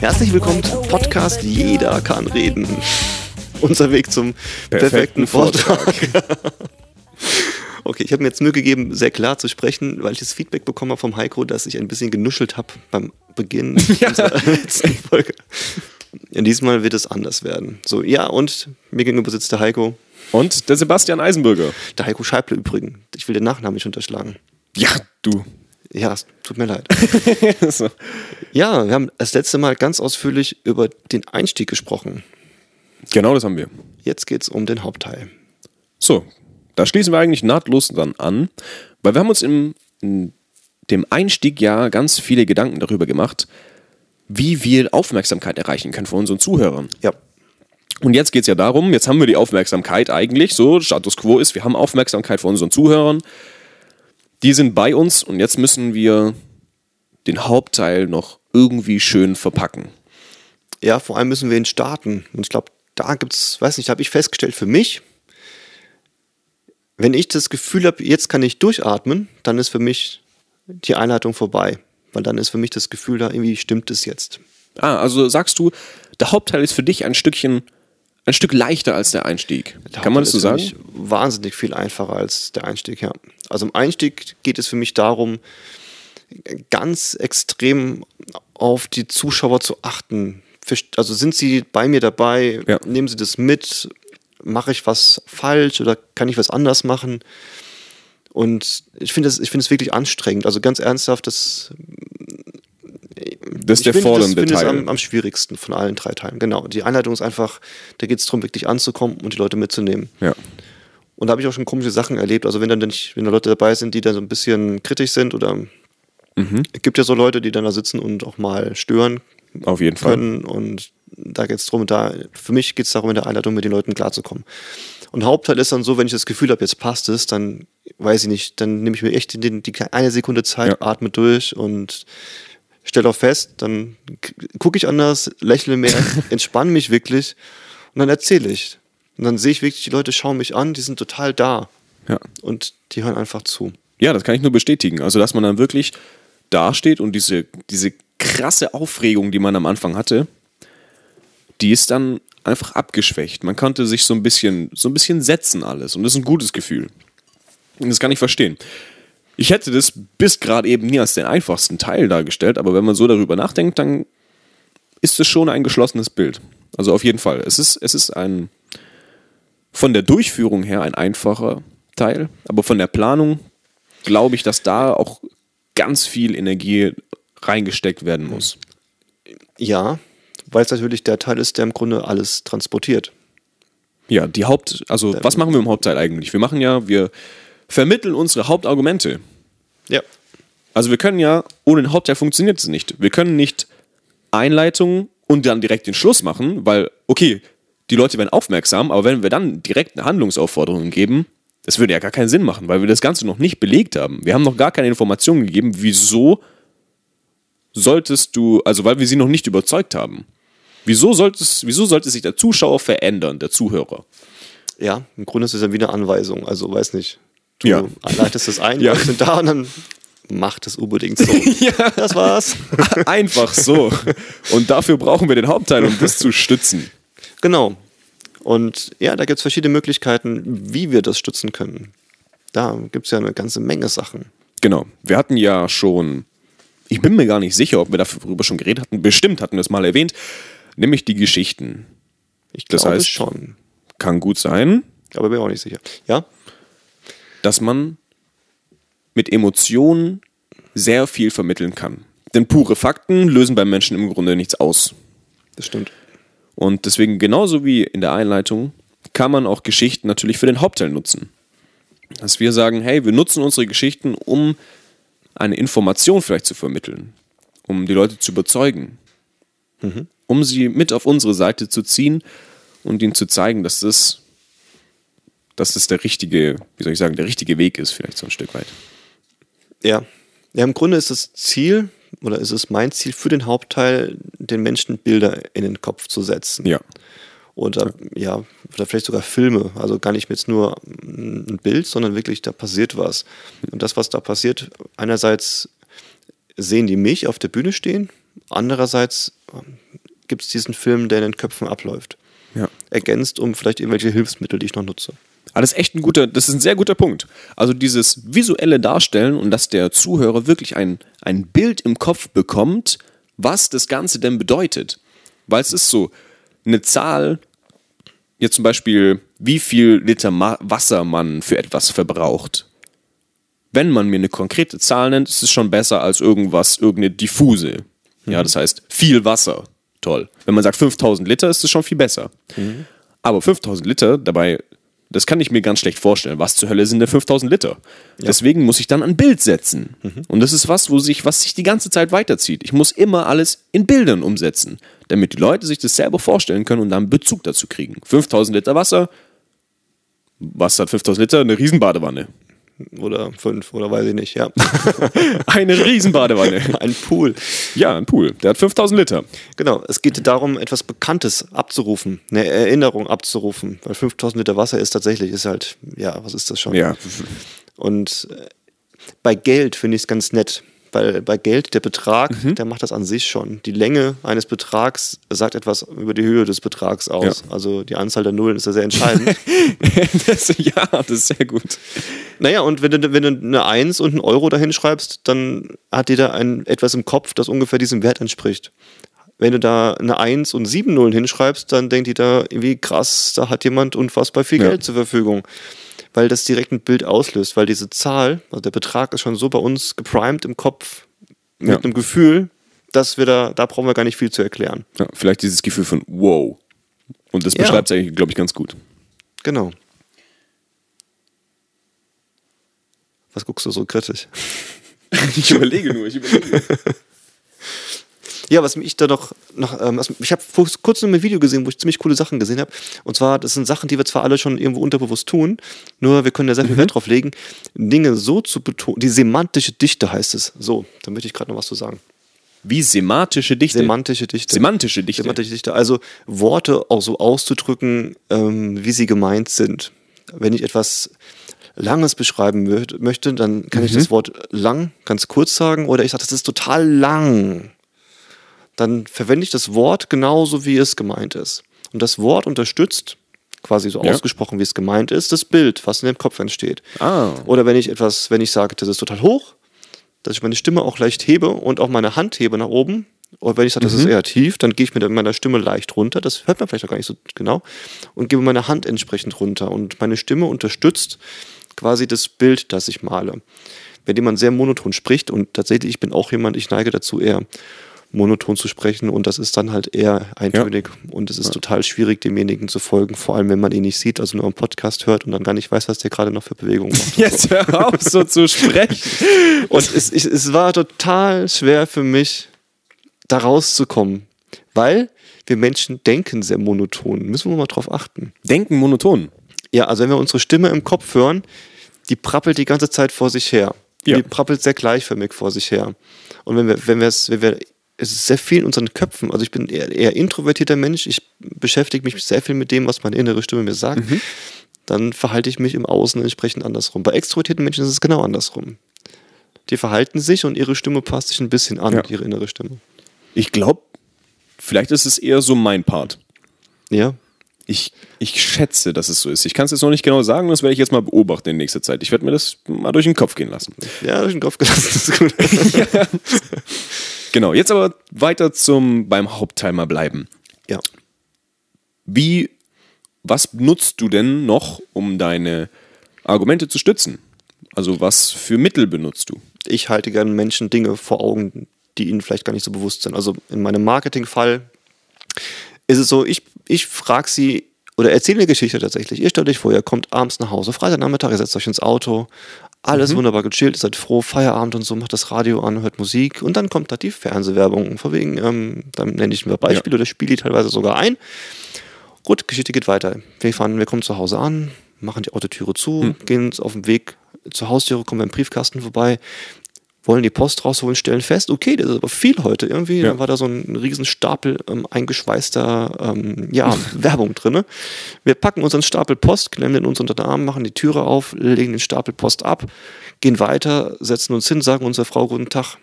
Herzlich willkommen zum Podcast Jeder kann reden. Unser Weg zum perfekten, perfekten Vortrag. okay, ich habe mir jetzt Mühe gegeben, sehr klar zu sprechen, weil ich das Feedback bekommen habe vom Heiko, dass ich ein bisschen genuschelt habe beim Beginn ja. unserer letzten Folge. Ja, diesmal wird es anders werden. So, ja, und mir gegenüber sitzt der Heiko. Und der Sebastian Eisenbürger. Der Heiko Scheible übrigens. Ich will den Nachnamen nicht unterschlagen. Ja, du. Ja, es tut mir leid. so. Ja, wir haben das letzte Mal ganz ausführlich über den Einstieg gesprochen. Genau, das haben wir. Jetzt geht es um den Hauptteil. So, da schließen wir eigentlich nahtlos dann an, weil wir haben uns im, in dem Einstieg ja ganz viele Gedanken darüber gemacht, wie wir Aufmerksamkeit erreichen können von unseren Zuhörern. Ja. Und jetzt geht es ja darum, jetzt haben wir die Aufmerksamkeit eigentlich, so Status quo ist, wir haben Aufmerksamkeit von unseren Zuhörern die sind bei uns und jetzt müssen wir den Hauptteil noch irgendwie schön verpacken. Ja, vor allem müssen wir ihn starten. Und ich glaube, da gibt es, weiß nicht, habe ich festgestellt für mich, wenn ich das Gefühl habe, jetzt kann ich durchatmen, dann ist für mich die Einleitung vorbei. Weil dann ist für mich das Gefühl da, irgendwie stimmt es jetzt. Ah, also sagst du, der Hauptteil ist für dich ein Stückchen ein Stück leichter als der Einstieg. Der Kann man das so sagen? Wahnsinnig viel einfacher als der Einstieg, ja. Also im Einstieg geht es für mich darum, ganz extrem auf die Zuschauer zu achten. Also sind sie bei mir dabei? Ja. Nehmen sie das mit? Mache ich was falsch oder kann ich was anders machen? Und ich finde es find wirklich anstrengend. Also ganz ernsthaft, das das ist der fordernde das, Teil. Am, am schwierigsten von allen drei Teilen. Genau. Die Einleitung ist einfach, da geht es darum, wirklich anzukommen und die Leute mitzunehmen. Ja. Und da habe ich auch schon komische Sachen erlebt. Also wenn dann nicht, wenn da Leute dabei sind, die dann so ein bisschen kritisch sind oder mhm. es gibt ja so Leute, die dann da sitzen und auch mal stören. Auf jeden können. Fall. Und da geht es darum, da, für mich geht es darum, in der Einleitung mit den Leuten klarzukommen. Und Hauptteil ist dann so, wenn ich das Gefühl habe, jetzt passt es, dann weiß ich nicht, dann nehme ich mir echt die, die eine Sekunde Zeit, ja. atme durch und stelle auch fest, dann gucke ich anders, lächle mehr, entspanne mich wirklich und dann erzähle ich. Und dann sehe ich wirklich, die Leute schauen mich an, die sind total da. Ja. Und die hören einfach zu. Ja, das kann ich nur bestätigen. Also, dass man dann wirklich dasteht und diese, diese krasse Aufregung, die man am Anfang hatte, die ist dann einfach abgeschwächt. Man konnte sich so ein bisschen, so ein bisschen setzen alles und das ist ein gutes Gefühl. Und das kann ich verstehen. Ich hätte das bis gerade eben nie als den einfachsten Teil dargestellt, aber wenn man so darüber nachdenkt, dann ist es schon ein geschlossenes Bild. Also auf jeden Fall. Es ist, es ist ein von der Durchführung her ein einfacher Teil, aber von der Planung glaube ich, dass da auch ganz viel Energie reingesteckt werden muss. Ja, weil es natürlich der Teil ist, der im Grunde alles transportiert. Ja, die Haupt, also was machen wir im Hauptteil eigentlich? Wir machen ja, wir vermitteln unsere Hauptargumente. Ja. Also wir können ja, ohne den Hauptteil funktioniert es nicht. Wir können nicht Einleitung und dann direkt den Schluss machen, weil, okay, die Leute werden aufmerksam, aber wenn wir dann direkt eine Handlungsaufforderung geben, das würde ja gar keinen Sinn machen, weil wir das Ganze noch nicht belegt haben. Wir haben noch gar keine Informationen gegeben, wieso solltest du, also weil wir sie noch nicht überzeugt haben. Wieso, solltest, wieso sollte sich der Zuschauer verändern, der Zuhörer? Ja, im Grunde ist es ja wie eine Anweisung. Also, weiß nicht. Du ja. leitest es ein, ja. sind da und dann macht es unbedingt so. ja. Das war's. Einfach so. Und dafür brauchen wir den Hauptteil, um das zu stützen. Genau. Und ja, da gibt es verschiedene Möglichkeiten, wie wir das stützen können. Da gibt es ja eine ganze Menge Sachen. Genau. Wir hatten ja schon, ich bin mir gar nicht sicher, ob wir darüber schon geredet hatten. Bestimmt hatten wir es mal erwähnt, nämlich die Geschichten. Ich glaube das heißt, schon. Kann gut sein. Aber bin auch nicht sicher. Ja? Dass man mit Emotionen sehr viel vermitteln kann. Denn pure Fakten lösen beim Menschen im Grunde nichts aus. Das stimmt. Und deswegen, genauso wie in der Einleitung, kann man auch Geschichten natürlich für den Hauptteil nutzen. Dass wir sagen, hey, wir nutzen unsere Geschichten, um eine Information vielleicht zu vermitteln, um die Leute zu überzeugen, mhm. um sie mit auf unsere Seite zu ziehen und ihnen zu zeigen, dass das dass das der richtige, wie soll ich sagen, der richtige Weg ist, vielleicht so ein Stück weit. Ja. Ja, im Grunde ist das Ziel, oder ist es mein Ziel für den Hauptteil, den Menschen Bilder in den Kopf zu setzen. Ja. Oder ja, oder vielleicht sogar Filme. Also gar nicht jetzt nur ein Bild, sondern wirklich, da passiert was. Und das, was da passiert, einerseits sehen die mich auf der Bühne stehen Andererseits ähm, gibt es diesen Film, der in den Köpfen abläuft. Ja. Ergänzt um vielleicht irgendwelche Hilfsmittel, die ich noch nutze. Aber das ist echt ein guter, das ist ein sehr guter Punkt. Also dieses visuelle Darstellen und dass der Zuhörer wirklich ein, ein Bild im Kopf bekommt, was das Ganze denn bedeutet. Weil es ist so, eine Zahl, jetzt zum Beispiel, wie viel Liter Ma Wasser man für etwas verbraucht. Wenn man mir eine konkrete Zahl nennt, ist es schon besser als irgendwas, irgendeine diffuse. Ja, das heißt, viel Wasser. Toll. Wenn man sagt 5000 Liter, ist es schon viel besser. Aber 5000 Liter, dabei, das kann ich mir ganz schlecht vorstellen. Was zur Hölle sind denn 5000 Liter? Deswegen muss ich dann ein Bild setzen. Und das ist was, wo sich, was sich die ganze Zeit weiterzieht. Ich muss immer alles in Bildern umsetzen, damit die Leute sich das selber vorstellen können und dann Bezug dazu kriegen. 5000 Liter Wasser. Was hat 5000 Liter? Eine Riesenbadewanne. Oder fünf, oder weiß ich nicht, ja. Eine Riesenbadewanne. Ein Pool. Ja, ein Pool. Der hat 5000 Liter. Genau, es geht darum, etwas Bekanntes abzurufen, eine Erinnerung abzurufen. Weil 5000 Liter Wasser ist tatsächlich, ist halt, ja, was ist das schon? Ja. Und äh, bei Geld finde ich es ganz nett. Weil bei Geld, der Betrag, der macht das an sich schon. Die Länge eines Betrags sagt etwas über die Höhe des Betrags aus. Ja. Also die Anzahl der Nullen ist da sehr entscheidend. das, ja, das ist sehr gut. naja, und wenn du, wenn du eine 1 und einen Euro dahin schreibst, dann hat jeder ein, etwas im Kopf, das ungefähr diesem Wert entspricht. Wenn du da eine 1 und 7 Nullen hinschreibst, dann denkt jeder, irgendwie krass, da hat jemand unfassbar viel Ja. Geld zur Verfügung. Weil das direkt ein Bild auslöst, weil diese Zahl, also der Betrag ist schon so bei uns geprimed im Kopf mit Ja. einem Gefühl, dass wir da, da brauchen wir gar nicht viel zu erklären. Ja, vielleicht dieses Gefühl von wow. Und das Ja. beschreibt es eigentlich, glaube ich, ganz gut. Genau. Was guckst du so kritisch? Ich überlege nur, ich überlege. Ja, was mich da noch, noch ähm, ich habe vor kurzem ein Video gesehen, wo ich ziemlich coole Sachen gesehen habe. Und zwar, das sind Sachen, die wir zwar alle schon irgendwo unterbewusst tun, nur wir können da sehr viel Wert drauf legen, Dinge so zu betonen. Die semantische Dichte heißt es. So, da möchte ich gerade noch was zu sagen. Wie semantische Dichte. Semantische Dichte. Semantische Dichte. Semantische Dichte. Also Worte auch so auszudrücken, ähm, wie sie gemeint sind. Wenn ich etwas Langes beschreiben mö- möchte, dann kann ich das Wort lang ganz kurz sagen oder ich sage, das ist total lang. Dann verwende ich das Wort genauso, wie es gemeint ist. Und das Wort unterstützt, quasi so Ja. ausgesprochen, wie es gemeint ist, das Bild, was in dem Kopf entsteht. Ah. Oder wenn ich etwas, wenn ich sage, das ist total hoch, dass ich meine Stimme auch leicht hebe und auch meine Hand hebe nach oben. Oder wenn ich sage, das ist eher tief, dann gehe ich mit meiner Stimme leicht runter. Das hört man vielleicht auch gar nicht so genau. Und gebe meine Hand entsprechend runter. Und meine Stimme unterstützt quasi das Bild, das ich male. Wenn jemand sehr monoton spricht, und tatsächlich, ich bin auch jemand, ich neige dazu eher monoton zu sprechen und das ist dann halt eher eintönig und es ist total schwierig, demjenigen zu folgen, vor allem wenn man ihn nicht sieht, also nur im Podcast hört und dann gar nicht weiß, was der gerade noch für Bewegungen macht. Jetzt hör auf, so zu sprechen. Und es, ich, es war total schwer für mich, da rauszukommen, weil wir Menschen denken sehr monoton. Müssen wir mal drauf achten. Denken monoton. Ja, also wenn wir unsere Stimme im Kopf hören, die prappelt die ganze Zeit vor sich her. Ja. Die prappelt sehr gleichförmig vor sich her. Und wenn wir, wenn wir es, wenn wir, es ist sehr viel in unseren Köpfen. Also ich bin eher, eher introvertierter Mensch. Ich beschäftige mich sehr viel mit dem, was meine innere Stimme mir sagt. Dann verhalte ich mich im Außen entsprechend andersrum. Bei extrovertierten Menschen ist es genau andersrum. Die verhalten sich und ihre Stimme passt sich ein bisschen an, Ja. ihre innere Stimme. Ich glaube, vielleicht ist es eher so mein Part. Ja. Ich, ich schätze, dass es so ist. Ich kann es jetzt noch nicht genau sagen, das werde ich jetzt mal beobachten in nächster Zeit. Ich werde mir das mal durch den Kopf gehen lassen. Ja, durch den Kopf gelassen, das ist gut. Genau, jetzt aber weiter zum beim Hauptteil mal bleiben. ja. Wie, was nutzt du denn noch, um deine Argumente zu stützen? Also was für Mittel benutzt du? ich halte gerne Menschen Dinge vor Augen, die ihnen vielleicht gar nicht so bewusst sind. Also in meinem Marketingfall ist es so, ich, ich frage sie oder erzähle eine Geschichte tatsächlich. Ihr stellt euch vor, ihr kommt abends nach Hause, Freitagnachmittag, ihr setzt euch ins Auto, alles wunderbar gechillt, ihr seid froh, Feierabend und so, macht das Radio an, hört Musik und dann kommt da die Fernsehwerbung. Von wegen, ähm, dann nenne ich mir Beispiele oder spiele die teilweise sogar ein. Gut, Geschichte geht weiter. Wir fahren, wir kommen zu Hause an, machen die Autotüre zu, gehen auf dem Weg zur Haustüre, kommen beim Briefkasten vorbei, wollen die Post rausholen, stellen fest, okay, das ist aber viel heute irgendwie. Ja. Dann war da so ein riesen Stapel ähm, eingeschweißter ähm, ja, Werbung drin. Wir packen unseren Stapel Post, klemmen den uns unter den Arm, machen die Türe auf, legen den Stapel Post ab, gehen weiter, setzen uns hin, sagen unserer Frau guten Tag.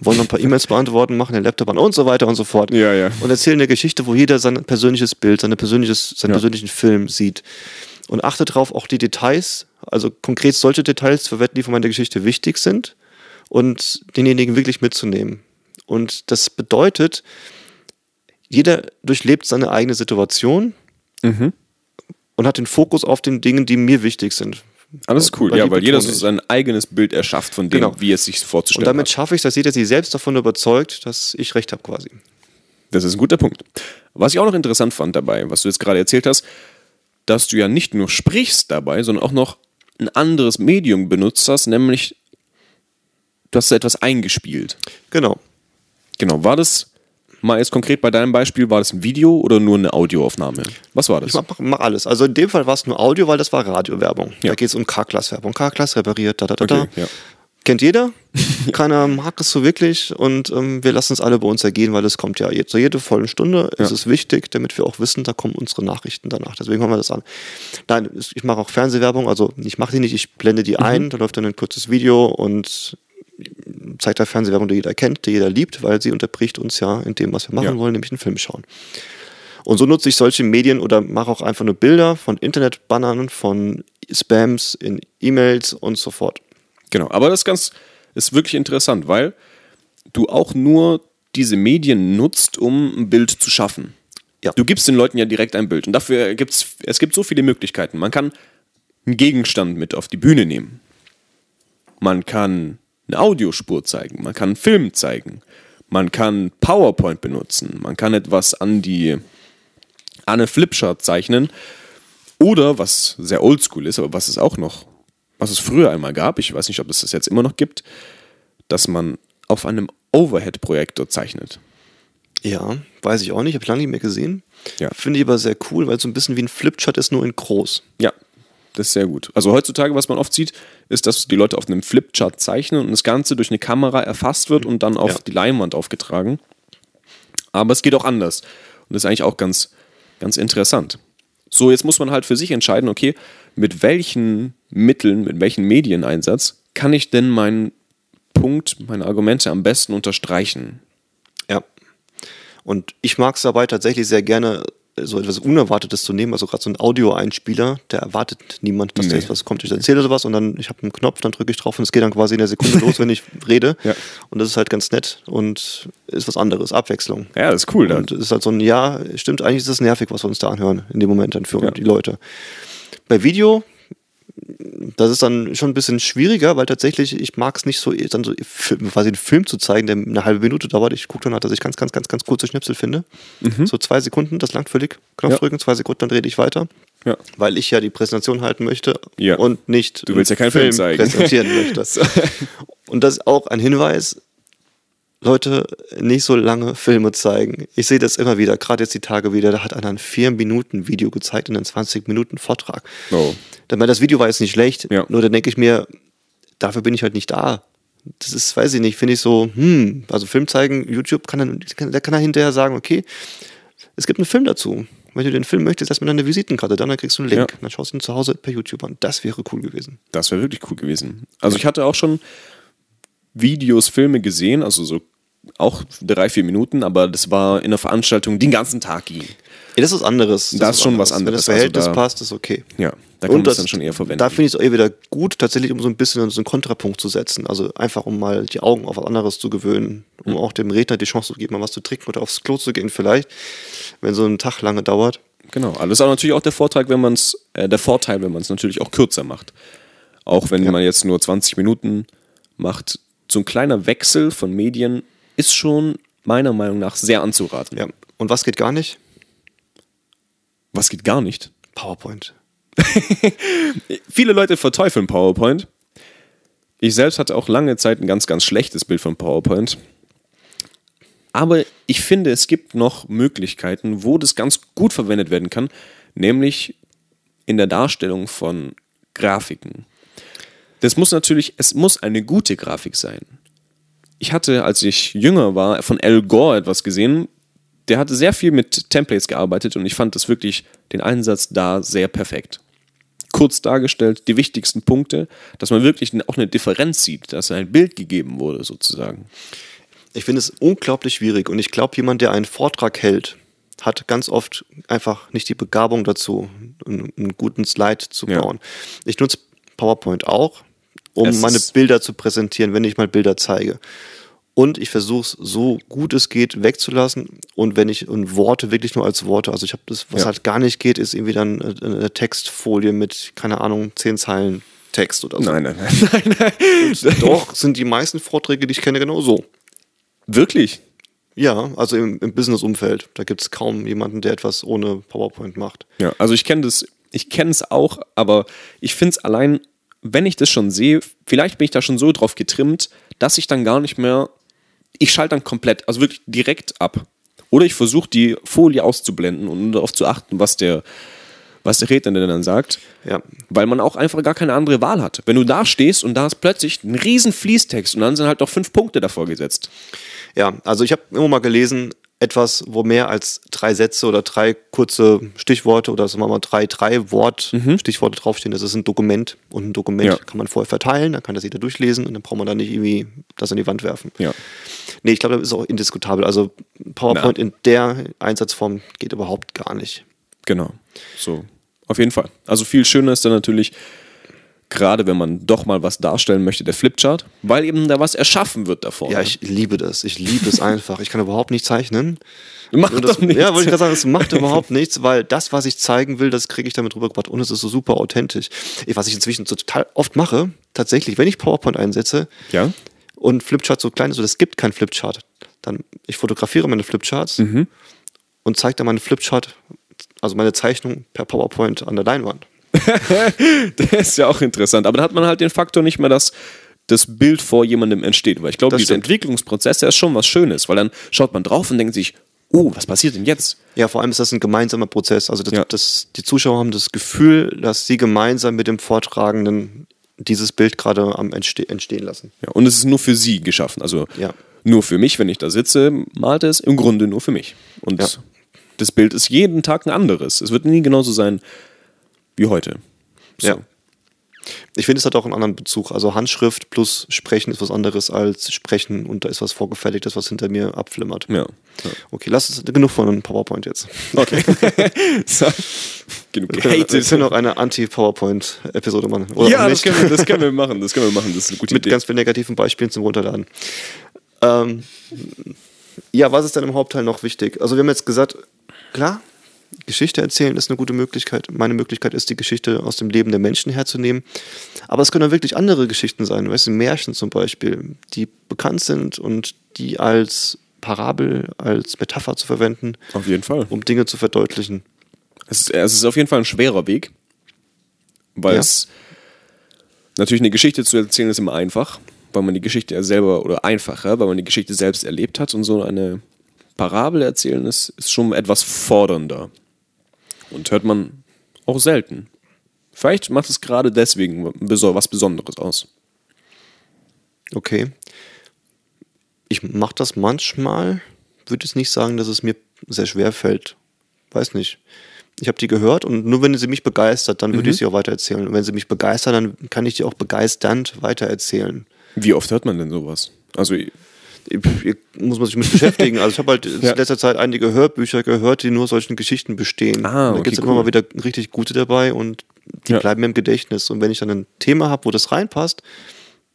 wollen noch ein paar E-Mails beantworten, machen den Laptop an und so weiter und so fort. Ja, ja. Und erzählen eine Geschichte, wo jeder sein persönliches Bild, seine persönliches, seinen Ja. persönlichen Film sieht. Und achte darauf, auch die Details, also konkret solche Details verwenden, die von meiner Geschichte wichtig sind und denjenigen wirklich mitzunehmen. Und das bedeutet, jeder durchlebt seine eigene Situation Mhm. und hat den Fokus auf den Dingen, die mir wichtig sind. Alles ist cool, Weil ja, weil jeder so sein eigenes Bild erschafft von dem, Genau. wie es sich Und vorzustellen damit hat. schaffe ich, dass jeder sich selbst davon überzeugt, dass ich recht habe quasi. Das ist ein guter Punkt. Was ich auch noch interessant fand dabei, was du jetzt gerade erzählt hast, dass du ja nicht nur sprichst dabei, sondern auch noch ein anderes Medium benutzt hast, nämlich du hast etwas eingespielt. Genau. Genau, war das mal jetzt konkret bei deinem Beispiel, war das ein Video oder nur eine Audioaufnahme? Was war das? Ich mach, mach alles. Also in dem Fall war es nur Audio, weil das war Radiowerbung. Ja. Da geht es um K-Class-Werbung. K-Class repariert, da, da, da, da. Okay, ja. Kennt jeder. Keiner mag es so wirklich und ähm, wir lassen es alle bei uns ergehen, weil es kommt ja jetzt so jede volle Stunde. Es Ja. ist wichtig, damit wir auch wissen, da kommen unsere Nachrichten danach. Deswegen haben wir das an. Nein, ich mache auch Fernsehwerbung, also ich mache die nicht, ich blende die Mhm. ein, da läuft dann ein kurzes Video und zeigt da Fernsehwerbung, die jeder kennt, die jeder liebt, weil sie unterbricht uns ja in dem, was wir machen Ja. wollen, nämlich einen Film schauen. Und so nutze ich solche Medien oder mache auch einfach nur Bilder von Internetbannern, von Spams in E-Mails und so fort. Genau, aber das ist ganz, ist wirklich interessant, weil du auch nur diese Medien nutzt, um ein Bild zu schaffen. Ja. Du gibst den Leuten ja direkt ein Bild und dafür gibt's, es gibt so viele Möglichkeiten. Man kann einen Gegenstand mit auf die Bühne nehmen. Man kann eine Audiospur zeigen, man kann einen Film zeigen, man kann PowerPoint benutzen, man kann etwas an die an eine Flipchart zeichnen oder was sehr oldschool ist, aber was es auch noch, was es früher einmal gab, ich weiß nicht, ob es das jetzt immer noch gibt, dass man auf einem Overhead-Projektor zeichnet. Ja, weiß ich auch nicht, habe ich lange nicht mehr gesehen. Ja. Finde ich aber sehr cool, weil es so ein bisschen wie ein Flipchart ist, nur in groß. Ja, das ist sehr gut. Also heutzutage, was man oft sieht, ist, dass die Leute auf einem Flipchart zeichnen und das Ganze durch eine Kamera erfasst wird und dann auf Ja. die Leinwand aufgetragen. Aber es geht auch anders. Und das ist eigentlich auch ganz, ganz interessant. So, jetzt muss man halt für sich entscheiden, okay, mit welchen Mitteln, mit welchem Medieneinsatz kann ich denn meinen Punkt, meine Argumente am besten unterstreichen? Ja. Und ich mag es dabei tatsächlich sehr gerne, so etwas Unerwartetes zu nehmen, also gerade so ein Audioeinspieler, der erwartet niemand, dass da Nee. jetzt was kommt. Ich erzähle sowas und dann, ich habe einen Knopf, dann drücke ich drauf und es geht dann quasi in der Sekunde los, wenn ich rede. Ja. Und das ist halt ganz nett und ist was anderes, Abwechslung. Ja, das ist cool. Da. Und es ist halt so ein, ja, stimmt, eigentlich ist es nervig, was wir uns da anhören, in dem Moment dann für Ja. die Leute. Bei Video, das ist dann schon ein bisschen schwieriger, weil tatsächlich, ich mag es nicht so, dann so quasi einen Film zu zeigen, der eine halbe Minute dauert. Ich gucke dann halt, dass ich ganz, ganz, ganz, ganz kurze Schnipsel finde. So zwei Sekunden, das langt völlig. Knopf Mhm. Ja. drücken, zwei Sekunden, dann rede ich weiter. Ja. Weil ich ja die Präsentation halten möchte Ja. und nicht Du willst ja einen keinen Film zeigen. präsentieren möchte. Und das ist auch ein Hinweis, Leute, nicht so lange Filme zeigen. Ich sehe das immer wieder, gerade jetzt die Tage wieder, da hat einer ein 4-Minuten-Video gezeigt und einen 20-Minuten-Vortrag. Oh. Das Video war jetzt nicht schlecht, Ja. nur dann denke ich mir, dafür bin ich halt nicht da. Das ist, weiß ich nicht, finde ich so, hm, also Film zeigen, YouTube kann dann, der kann dann hinterher sagen, okay, es gibt einen Film dazu. Wenn du den Film möchtest, erstmal eine Visitenkarte, dann, dann kriegst du einen Link. Ja. Dann schaust du ihn zu Hause per YouTube an. Das wäre cool gewesen. Das wäre wirklich cool gewesen. Also ich hatte auch schon Videos, Filme gesehen, also so auch drei, vier Minuten, aber das war in einer Veranstaltung, die den ganzen Tag ging. Ja, das ist was anderes. Das ist schon was Wenn das anderes. Also Verhältnis da- passt, ist okay. Ja, da kann man das dann schon eher verwenden. Da finde ich es auch eher wieder gut, tatsächlich, um so ein bisschen so einen Kontrapunkt zu setzen. Also einfach, um mal die Augen auf was anderes zu gewöhnen, um Mhm. auch dem Redner die Chance zu geben, mal was zu trinken oder aufs Klo zu gehen, vielleicht, wenn so ein Tag lange dauert. Genau, alles aber natürlich auch der Vorteil, wenn man es, äh, der Vorteil, wenn man es natürlich auch kürzer macht. Auch wenn Ja. man jetzt nur 20 Minuten macht, so ein kleiner Wechsel von Medien ist schon meiner Meinung nach sehr anzuraten. Ja. Und was geht gar nicht? Was geht gar nicht? PowerPoint. Viele Leute verteufeln PowerPoint. Ich selbst hatte auch lange Zeit ein ganz, ganz schlechtes Bild von PowerPoint. Aber ich finde, es gibt noch Möglichkeiten, wo das ganz gut verwendet werden kann, nämlich in der Darstellung von Grafiken. Das muss natürlich, es muss eine gute Grafik sein. Ich hatte, als ich jünger war, von Al Gore etwas gesehen. Der hatte sehr viel mit Templates gearbeitet und ich fand das wirklich den Einsatz da sehr perfekt kurz dargestellt, die wichtigsten Punkte, dass man wirklich auch eine Differenz sieht, dass ein Bild gegeben wurde, sozusagen. Ich finde es unglaublich schwierig und ich glaube, jemand, der einen Vortrag hält, hat ganz oft einfach nicht die Begabung dazu, einen, einen guten Slide zu Ja. bauen. Ich nutze PowerPoint auch, um Es meine Bilder zu präsentieren, wenn ich mal Bilder zeige. Und ich versuche es so gut es geht wegzulassen. Und wenn ich und Worte wirklich nur als Worte, also ich habe das, was Ja. halt gar nicht geht, ist irgendwie dann äh, eine Textfolie mit, keine Ahnung, zehn Zeilen Text oder so. Nein, nein, nein, nein, nein. Doch, sind die meisten Vorträge, die ich kenne, genau so. Wirklich? Ja, also im, im Business-Umfeld. Da gibt es kaum jemanden, der etwas ohne PowerPoint macht. Ja, also ich kenne das, ich kenne es auch, aber ich finde es allein, wenn ich das schon sehe, vielleicht bin ich da schon so drauf getrimmt, dass ich dann gar nicht mehr, ich schalte dann komplett, also wirklich direkt ab. Oder ich versuche die Folie auszublenden und darauf zu achten, was der, was der Redner denn dann sagt. Ja. Weil man auch einfach gar keine andere Wahl hat. Wenn du da stehst und da ist plötzlich ein riesen Fließtext und dann sind halt noch fünf Punkte davor gesetzt. Ja, also ich habe immer mal gelesen, etwas, wo mehr als drei Sätze oder drei kurze Stichworte oder sagen wir mal drei, drei Wort Stichworte draufstehen. Das ist ein Dokument und ein Dokument Ja. kann man vorher verteilen, dann kann das jeder durchlesen und dann braucht man dann nicht irgendwie das an die Wand werfen. Ja. Nee, ich glaube, das ist auch indiskutabel. Also PowerPoint Na. in der Einsatzform geht überhaupt gar nicht. Genau. So. Auf jeden Fall. Also viel schöner ist dann natürlich, gerade wenn man doch mal was darstellen möchte, der Flipchart, weil eben da was erschaffen wird davor. Ja, ich liebe das. Ich liebe es einfach. Ich kann überhaupt nicht zeichnen. Macht das, doch nichts. Ja, wollte ich gerade sagen, es macht überhaupt nichts, weil das, was ich zeigen will, das kriege ich damit rübergebracht und es ist so super authentisch. Ich- Was ich inzwischen so total oft mache, tatsächlich, wenn ich PowerPoint einsetze Ja? und Flipchart so klein ist, oder es gibt kein Flipchart, dann ich fotografiere meine Flipcharts Mhm. und zeige dann meine Flipchart, also meine Zeichnung per PowerPoint an der Leinwand. Das ist ja auch interessant. Aber da hat man halt den Faktor nicht mehr, dass das Bild vor jemandem entsteht. Weil ich glaube, Das dieser stimmt. Entwicklungsprozess, der ist schon was Schönes, weil dann schaut man drauf und denkt sich, oh, was passiert denn jetzt? Ja, vor allem ist das ein gemeinsamer Prozess. Also das, Ja. das, die Zuschauer haben das Gefühl, dass sie gemeinsam mit dem Vortragenden dieses Bild gerade am entste entstehen lassen. Ja, und es ist nur für sie geschaffen. Also Ja. nur für mich, wenn ich da sitze, malt es im Grunde nur für mich. Und Ja. das Bild ist jeden Tag ein anderes. Es wird nie genauso sein wie heute. So. Ja. Ich finde, es hat auch einen anderen Bezug. Also Handschrift plus Sprechen ist was anderes als Sprechen und da ist was vorgefertigtes, was hinter mir abflimmert. Ja. Okay, lass es genug von PowerPoint jetzt. Okay. so. Genug können, wir gehatet. können auch eine Anti-PowerPoint-Episode machen. Oder Ja, das können, wir, das können wir machen. Das können wir machen. Das ist eine gute Mit Idee. ganz vielen negativen Beispielen zum Runterladen. Ähm, ja, was ist denn im Hauptteil noch wichtig? Also wir haben jetzt gesagt, klar, Geschichte erzählen ist eine gute Möglichkeit. Meine Möglichkeit ist, die Geschichte aus dem Leben der Menschen herzunehmen. Aber es können auch wirklich andere Geschichten sein, weißt du, Märchen zum Beispiel, die bekannt sind und die als Parabel, als Metapher zu verwenden, Auf jeden Fall. um Dinge zu verdeutlichen. Es ist, es ist auf jeden Fall ein schwerer Weg, weil Ja. es natürlich eine Geschichte zu erzählen ist immer einfach, weil man die Geschichte ja selber oder einfacher, weil man die Geschichte selbst erlebt hat und so eine Parabel erzählen ist, ist schon etwas fordernder und hört man auch selten. Vielleicht macht es gerade deswegen was Besonderes aus. Okay. Ich mache das manchmal, würde jetzt nicht sagen, dass es mir sehr schwer fällt. Weiß nicht. Ich habe die gehört und nur wenn sie mich begeistert, dann würde ich sie auch weitererzählen. Und wenn sie mich begeistern, dann kann ich die auch begeisternd weitererzählen. Wie oft hört man denn sowas? Also muss man sich mit beschäftigen. Also ich habe halt Ja. in letzter Zeit einige Hörbücher gehört, die nur solchen Geschichten bestehen. Ah, da okay, gibt es cool. immer mal wieder richtig gute dabei und die Ja. bleiben mir im Gedächtnis. Und wenn ich dann ein Thema habe, wo das reinpasst,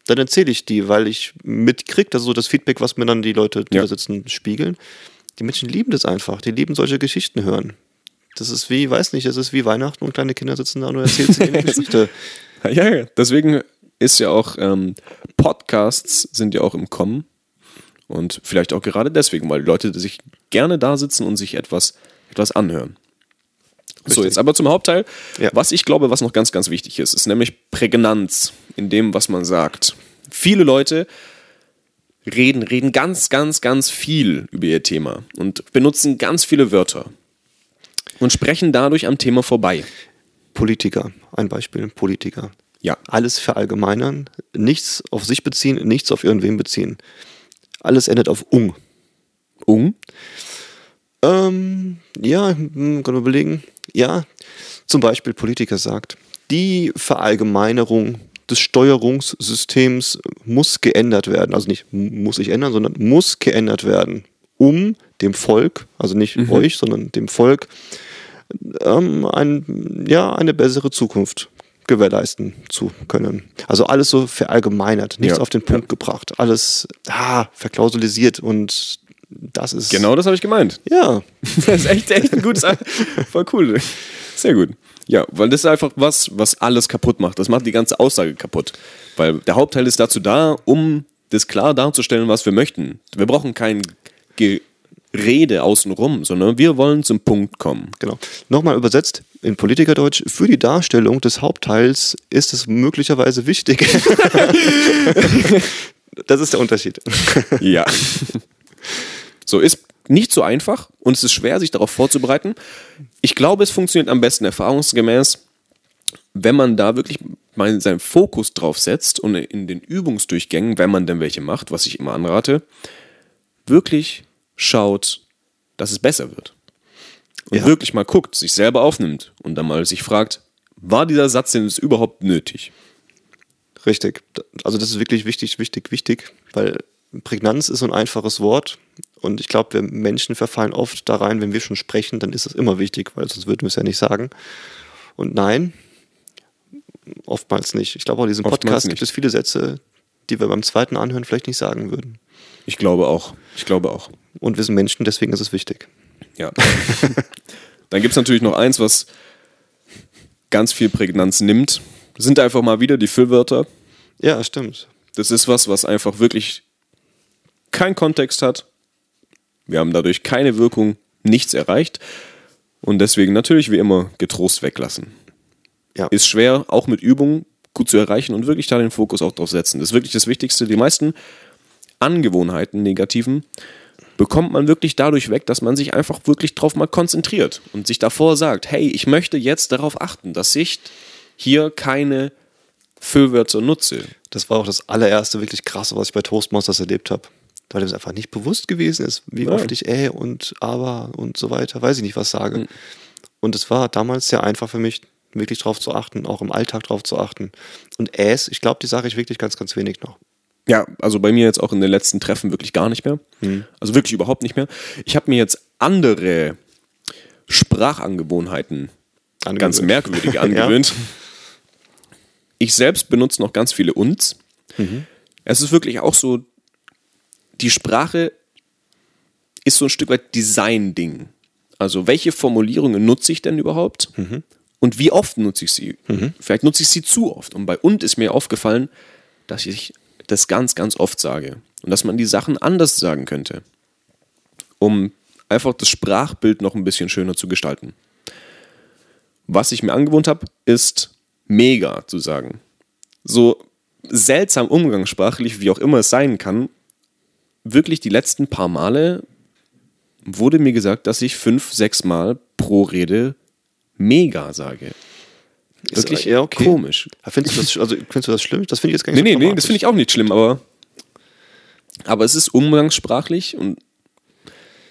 dann erzähle ich die, weil ich mitkriege, also so das Feedback, was mir dann die Leute, die Ja. da sitzen, spiegeln. Die Menschen lieben das einfach. Die lieben solche Geschichten hören. Das ist wie, weiß nicht, das ist wie Weihnachten und kleine Kinder sitzen da und erzählst ihnen eine Geschichte. Ja, ja, deswegen ist ja auch, ähm, Podcasts sind ja auch im Kommen. Und vielleicht auch gerade deswegen, weil die Leute sich gerne da sitzen und sich etwas, etwas anhören. So, Richtig. jetzt aber zum Hauptteil. Ja. Was ich glaube, was noch ganz, ganz wichtig ist, ist nämlich Prägnanz in dem, was man sagt. Viele Leute reden, reden ganz, ganz, ganz viel über ihr Thema und benutzen ganz viele Wörter und sprechen dadurch am Thema vorbei. Politiker, ein Beispiel, Politiker. Ja. Alles verallgemeinern, nichts auf sich beziehen, nichts auf irgendwen beziehen. Alles endet auf ung. Um? Ähm, ja, hm, kann man überlegen. Ja, zum Beispiel Politiker sagt, die Verallgemeinerung des Steuerungssystems muss geändert werden. Also nicht muss ich ändern, sondern muss geändert werden, um dem Volk, also nicht mhm. euch, sondern dem Volk, ähm, ein, ja, eine bessere Zukunft gewährleisten zu können. Also alles so verallgemeinert, nichts ja. auf den Punkt gebracht, alles ah, verklausulisiert und das ist. Genau das habe ich gemeint. Ja. das ist echt, echt ein gutes. Voll cool. Sehr gut. Ja, weil das ist einfach was, was alles kaputt macht. Das macht die ganze Aussage kaputt. Weil der Hauptteil ist dazu da, um das klar darzustellen, was wir möchten. Wir brauchen kein Gerede außenrum, sondern wir wollen zum Punkt kommen. Genau. Nochmal übersetzt in Politikerdeutsch, für die Darstellung des Hauptteils ist es möglicherweise wichtig. das ist der Unterschied. ja. So ist nicht so einfach und es ist schwer, sich darauf vorzubereiten. Ich glaube, es funktioniert am besten erfahrungsgemäß, wenn man da wirklich mal seinen Fokus drauf setzt und in den Übungsdurchgängen, wenn man denn welche macht, was ich immer anrate, wirklich schaut, dass es besser wird. Und ja. wirklich mal guckt, sich selber aufnimmt und dann mal sich fragt, war dieser Satz denn überhaupt nötig? Richtig. Also das ist wirklich wichtig, wichtig, wichtig, weil Prägnanz ist so ein einfaches Wort und ich glaube, wir Menschen verfallen oft da rein, wenn wir schon sprechen, dann ist es immer wichtig, weil sonst würden wir es ja nicht sagen. Und nein, oftmals nicht. Ich glaube, auch in diesem oftmals Podcast nicht. gibt es viele Sätze, die wir beim zweiten Anhören vielleicht nicht sagen würden. Ich glaube auch. Ich glaube auch. Und wir sind Menschen, deswegen ist es wichtig. Ja. dann gibt es natürlich noch eins, was ganz viel Prägnanz nimmt. Das sind einfach mal wieder die Füllwörter. Ja, stimmt. Das ist was, was einfach wirklich keinen Kontext hat. Wir haben dadurch keine Wirkung, nichts erreicht. Und deswegen natürlich wie immer getrost weglassen. Ja. Ist schwer, auch mit Übung gut zu erreichen und wirklich da den Fokus auch drauf setzen. Das ist wirklich das Wichtigste. Die meisten Angewohnheiten, negativen, bekommt man wirklich dadurch weg, dass man sich einfach wirklich drauf mal konzentriert und sich davor sagt, hey, ich möchte jetzt darauf achten, dass ich hier keine Füllwörter nutze. Das war auch das allererste wirklich krasse, was ich bei Toastmasters erlebt habe weil es einfach nicht bewusst gewesen ist, wie ja. oft ich äh und aber und so weiter, weiß ich nicht, was sage. Mhm. Und es war damals sehr einfach für mich, wirklich drauf zu achten, auch im Alltag drauf zu achten. Und äs, ich glaube, die sage ich wirklich ganz, ganz wenig noch. Ja, also bei mir jetzt auch in den letzten Treffen wirklich gar nicht mehr. Mhm. Also wirklich überhaupt nicht mehr. Ich habe mir jetzt andere Sprachangewohnheiten, angewöhnt. ganz merkwürdige, angewöhnt. ja. Ich selbst benutze noch ganz viele Uns. Mhm. Es ist wirklich auch so, die Sprache ist so ein Stück weit Design-Ding. Also welche Formulierungen nutze ich denn überhaupt? Mhm. Und wie oft nutze ich sie? Mhm. Vielleicht nutze ich sie zu oft. Und bei und ist mir aufgefallen, dass ich das ganz, ganz oft sage. Und dass man die Sachen anders sagen könnte. Um einfach das Sprachbild noch ein bisschen schöner zu gestalten. Was ich mir angewohnt habe, ist mega zu sagen. So seltsam umgangssprachlich, wie auch immer es sein kann, wirklich die letzten paar Male wurde mir gesagt, dass ich fünf, sechs Mal pro Rede mega sage. Wirklich eher okay. komisch. Findest du das, also, findest du das schlimm? Das finde ich jetzt gar nicht nee, so Nee, nee, das finde ich auch nicht schlimm, aber, aber es ist umgangssprachlich und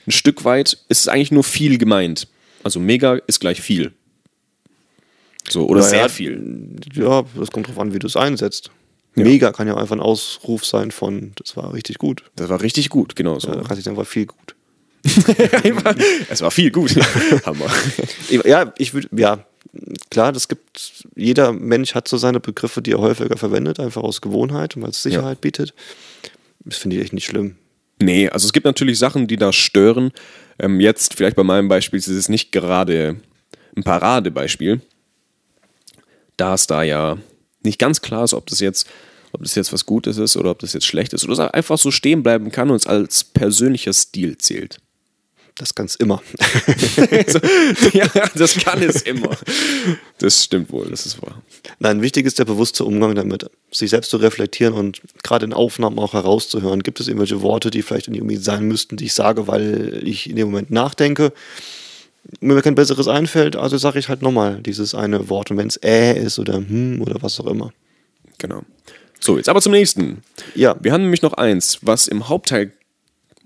ein Stück weit ist es eigentlich nur viel gemeint. Also mega ist gleich viel. So, oder naja, sehr viel. Ja, das kommt drauf an, wie du es einsetzt. Ja. Mega kann ja einfach ein Ausruf sein von, das war richtig gut. Das war richtig gut, genau so. Ja, da war viel gut. es war viel gut. Hammer. Ja, ich würde, ja, klar, das gibt, jeder Mensch hat so seine Begriffe, die er häufiger verwendet, einfach aus Gewohnheit und weil es Sicherheit ja. bietet. Das finde ich echt nicht schlimm. Nee, also es gibt natürlich Sachen, die da stören. Ähm, jetzt, vielleicht bei meinem Beispiel, ist es nicht gerade ein Paradebeispiel, da es da ja nicht ganz klar ist, ob das jetzt ob das jetzt was Gutes ist oder ob das jetzt schlecht ist oder es einfach so stehen bleiben kann und es als persönlicher Stil zählt. Das kann es immer. ja, das kann es immer. Das stimmt wohl, das ist wahr. Nein, wichtig ist der bewusste Umgang damit, sich selbst zu reflektieren und gerade in Aufnahmen auch herauszuhören. Gibt es irgendwelche Worte, die vielleicht irgendwie sein müssten, die ich sage, weil ich in dem Moment nachdenke? Wenn mir kein besseres einfällt, also sage ich halt nochmal dieses eine Wort. Und wenn es äh ist oder hm oder was auch immer. Genau. So, jetzt aber zum nächsten. Ja. Wir haben nämlich noch eins, was im Hauptteil,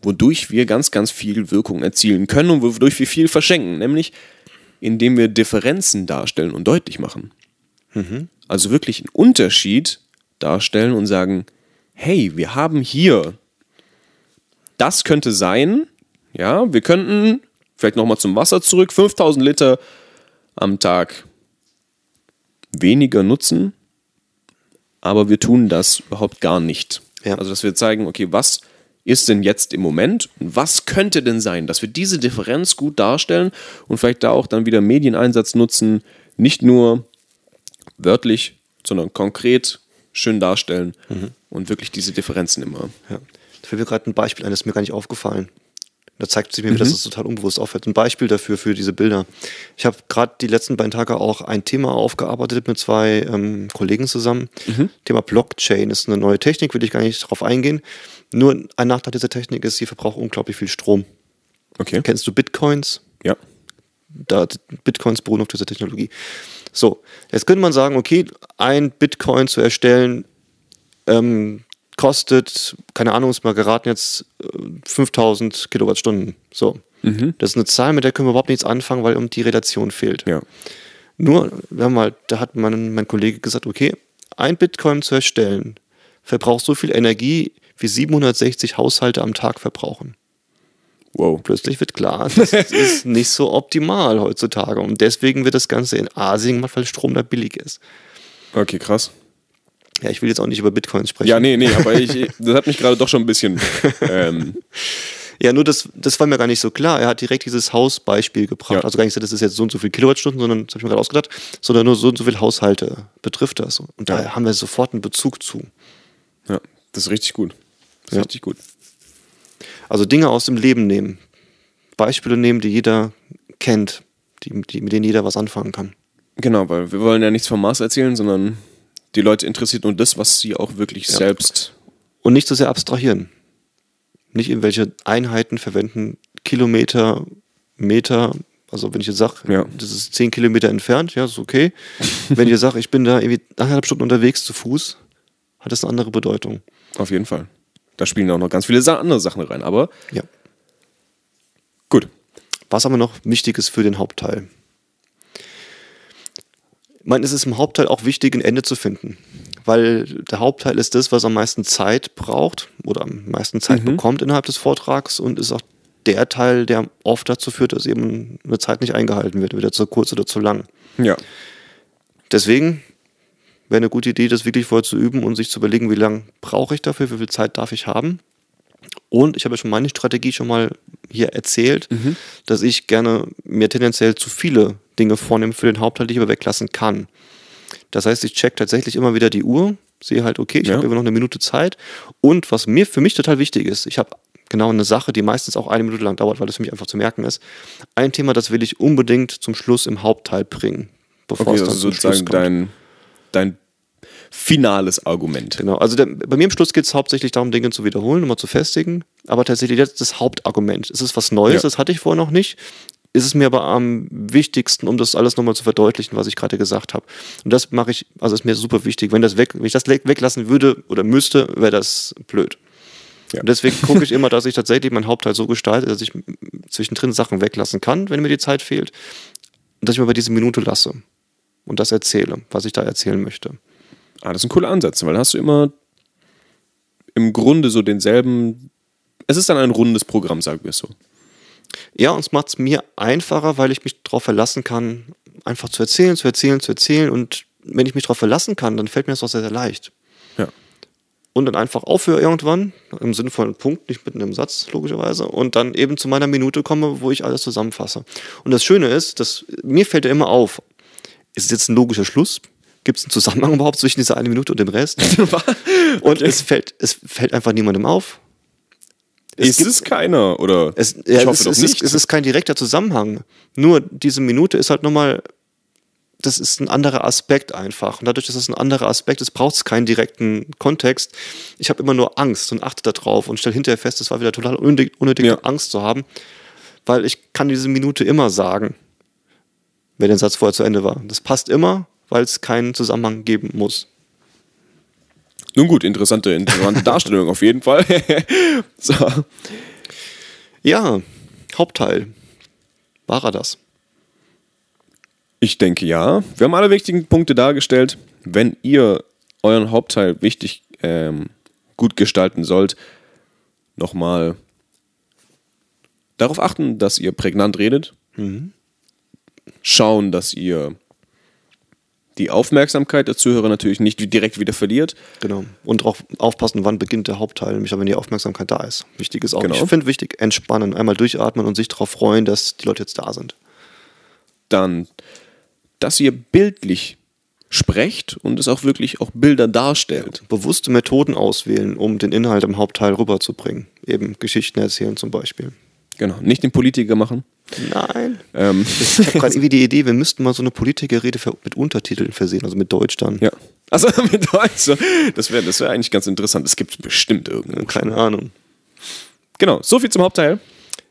wodurch wir ganz, ganz viel Wirkung erzielen können und wodurch wir viel verschenken, nämlich indem wir Differenzen darstellen und deutlich machen. Mhm. Also wirklich einen Unterschied darstellen und sagen, hey, wir haben hier, das könnte sein, ja, wir könnten, vielleicht nochmal zum Wasser zurück, 5000 Liter am Tag weniger nutzen, aber wir tun das überhaupt gar nicht. Ja. Also, dass wir zeigen, okay, was ist denn jetzt im Moment und was könnte denn sein, dass wir diese Differenz gut darstellen und vielleicht da auch dann wieder Medieneinsatz nutzen, nicht nur wörtlich, sondern konkret schön darstellen und wirklich diese Differenzen immer. Ja. Da fällt mir gerade ein Beispiel ein, das ist mir gar nicht aufgefallen. Da zeigt sich mir, dass es total unbewusst auffällt. Ein Beispiel dafür, für diese Bilder. Ich habe gerade die letzten beiden Tage auch ein Thema aufgearbeitet mit zwei ähm, Kollegen zusammen. Thema Blockchain ist eine neue Technik, will ich gar nicht drauf eingehen. Nur ein Nachteil dieser Technik ist, sie verbraucht unglaublich viel Strom. Okay. Kennst du Bitcoins? Ja. da Bitcoins beruhen auf dieser Technologie. So, jetzt könnte man sagen, okay, ein Bitcoin zu erstellen ähm, kostet, keine Ahnung, ist mal geraten jetzt äh, 5000 Kilowattstunden. So, das ist eine Zahl, mit der können wir überhaupt nichts anfangen, weil um die Relation fehlt. Ja. Nur, wir haben halt, da hat mein, mein Kollege gesagt, okay, ein Bitcoin zu erstellen verbraucht so viel Energie, wie 760 Haushalte am Tag verbrauchen Wow. plötzlich wird klar, das ist nicht so optimal heutzutage. Und deswegen wird das Ganze in Asien gemacht, weil Strom da billig ist. Okay, krass. Ja, ich will jetzt auch nicht über Bitcoins sprechen. Ja, nee, nee, aber ich, das hat mich gerade doch schon ein bisschen. Ähm, Ja, nur das, das war mir gar nicht so klar. Er hat direkt dieses Hausbeispiel gebracht. Ja. Also gar nicht gesagt, das ist jetzt so und so viel Kilowattstunden, sondern, das habe ich mir gerade ausgedacht, sondern nur so und so viele Haushalte betrifft das. Und da Ja. haben wir sofort einen Bezug zu. ja, das ist richtig gut. Das ist Ja. richtig gut. Also Dinge aus dem Leben nehmen. Beispiele nehmen, die jeder kennt, die, die, mit denen jeder was anfangen kann. Genau, weil wir wollen ja nichts vom Mars erzählen, sondern die Leute interessiert nur das, was sie auch wirklich Ja. selbst. Und nicht so sehr abstrahieren. Nicht irgendwelche Einheiten verwenden, Kilometer, Meter. Also wenn ich jetzt sage, Ja. das ist 10 Kilometer entfernt, ja, ist okay. wenn ich jetzt sage, ich bin da irgendwie eineinhalb Stunden unterwegs zu Fuß, hat das eine andere Bedeutung. Auf jeden Fall. Da spielen auch noch ganz viele andere Sachen rein. Aber Ja. gut. Was aber noch wichtig ist für den Hauptteil. Ich meine, es ist im Hauptteil auch wichtig, ein Ende zu finden. Weil der Hauptteil ist das, was am meisten Zeit braucht oder am meisten Zeit bekommt innerhalb des Vortrags und ist auch der Teil, der oft dazu führt, dass eben eine Zeit nicht eingehalten wird, wieder zu kurz oder zu lang. Ja. Deswegen wäre eine gute Idee, das wirklich vorher zu üben und sich zu überlegen, wie lange brauche ich dafür, wie viel Zeit darf ich haben. Und ich habe ja schon meine Strategie schon mal hier erzählt, dass ich gerne mir tendenziell zu viele Dinge vornehme für den Hauptteil, die ich aber weglassen kann. Das heißt, ich check tatsächlich immer wieder die Uhr, sehe halt, okay, ich Ja. habe immer noch eine Minute Zeit. Und was mir für mich total wichtig ist, ich habe genau eine Sache, die meistens auch eine Minute lang dauert, weil das für mich einfach zu merken ist. Ein Thema, das will ich unbedingt zum Schluss im Hauptteil bringen, bevor Okay, es also dann zum Schluss sozusagen kommt. dein, dein finales Argument. Genau, also der, bei mir im Schluss geht es hauptsächlich darum, Dinge zu wiederholen, nochmal zu festigen. Aber tatsächlich jetzt das Hauptargument. Es ist was Neues, Ja. das hatte ich vorher noch nicht. Ist es mir aber am wichtigsten, um das alles nochmal zu verdeutlichen, was ich gerade gesagt habe. Und das mache ich, also ist mir super wichtig. Wenn, das weg, wenn ich das weglassen würde oder müsste, wäre das blöd. Ja. Und deswegen gucke ich immer, dass ich tatsächlich meinen Hauptteil so gestalte, dass ich zwischendrin Sachen weglassen kann, wenn mir die Zeit fehlt. Und dass ich mir bei diese Minute lasse und das erzähle, was ich da erzählen möchte. Ah, das ist ein cooler Ansatz, weil dann hast du immer im Grunde so denselben. Es ist dann ein rundes Programm, sagen wir es so. Ja, und es macht es mir einfacher, weil ich mich darauf verlassen kann, einfach zu erzählen, zu erzählen, zu erzählen. Und wenn ich mich darauf verlassen kann, dann fällt mir das auch sehr, sehr leicht. Ja. Und dann einfach aufhöre irgendwann, im sinnvollen Punkt, nicht mitten im Satz, logischerweise, und dann eben zu meiner Minute komme, wo ich alles zusammenfasse. Und das Schöne ist, dass mir fällt ja immer auf, ist es jetzt ein logischer Schluss? Gibt es einen Zusammenhang überhaupt zwischen dieser eine Minute und dem Rest? Und es fällt, es fällt einfach niemandem auf. ist gibt- es keiner? Oder es, ich ja, hoffe es, doch es, nicht. Ist, es ist kein direkter Zusammenhang. Nur diese Minute ist halt nochmal, das ist ein anderer Aspekt einfach. Und dadurch, dass es ein anderer Aspekt ist, braucht es keinen direkten Kontext. Ich habe immer nur Angst und achte darauf und stelle hinterher fest, es war wieder total unnötig, unnötig Ja. Angst zu haben, weil ich kann diese Minute immer sagen, wenn der Satz vorher zu Ende war. Das passt immer, weil es keinen Zusammenhang geben muss. Nun gut, interessante, interessante Darstellung auf jeden Fall. so. Ja, Hauptteil. War er das? Ich denke ja. Wir haben alle wichtigen Punkte dargestellt. Wenn ihr euren Hauptteil wichtig ähm, gut gestalten sollt, nochmal darauf achten, dass ihr prägnant redet. Schauen, dass ihr die Aufmerksamkeit der Zuhörer natürlich nicht direkt wieder verliert. Genau. Und auch aufpassen, wann beginnt der Hauptteil, nämlich wenn die Aufmerksamkeit da ist. Wichtig ist auch, Genau. ich finde wichtig, entspannen, einmal durchatmen und sich darauf freuen, dass die Leute jetzt da sind. Dann, dass ihr bildlich sprecht und es auch wirklich auch Bilder darstellt. Bewusste Methoden auswählen, um den Inhalt im Hauptteil rüberzubringen. Eben Geschichten erzählen zum Beispiel. Genau. Nicht den Politiker machen. Nein. Ähm, Ich habe gerade irgendwie die Idee, wir müssten mal so eine Politikerrede mit Untertiteln versehen, also mit Deutsch dann. ja. Also mit Deutsch. Das wäre das wär eigentlich ganz interessant. Das gibt es bestimmt irgendwo. Keine Ahnung. Genau, so viel zum Hauptteil.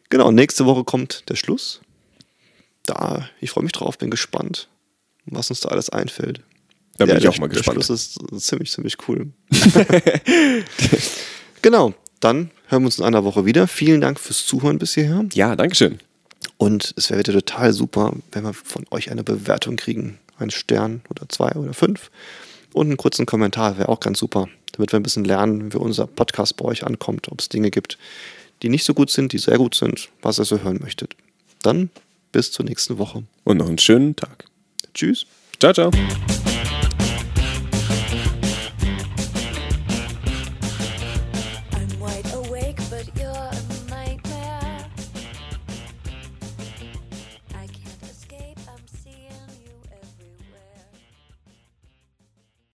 Genau, nächste Woche kommt der Schluss. Da, ich freue mich drauf, bin gespannt, was uns da alles einfällt. Da bin Ja, ich der- auch mal der gespannt. Schluss ist ziemlich, ziemlich cool. genau, dann hören wir uns in einer Woche wieder. Vielen Dank fürs Zuhören bis hierher. Ja, Dankeschön. Und es wäre wieder total super, wenn wir von euch eine Bewertung kriegen. Einen Stern oder zwei oder fünf. Und einen kurzen Kommentar wäre auch ganz super, damit wir ein bisschen lernen, wie unser Podcast bei euch ankommt, ob es Dinge gibt, die nicht so gut sind, die sehr gut sind, was ihr so hören möchtet. Dann bis zur nächsten Woche. Und noch einen schönen Tag. Tschüss. Ciao, ciao.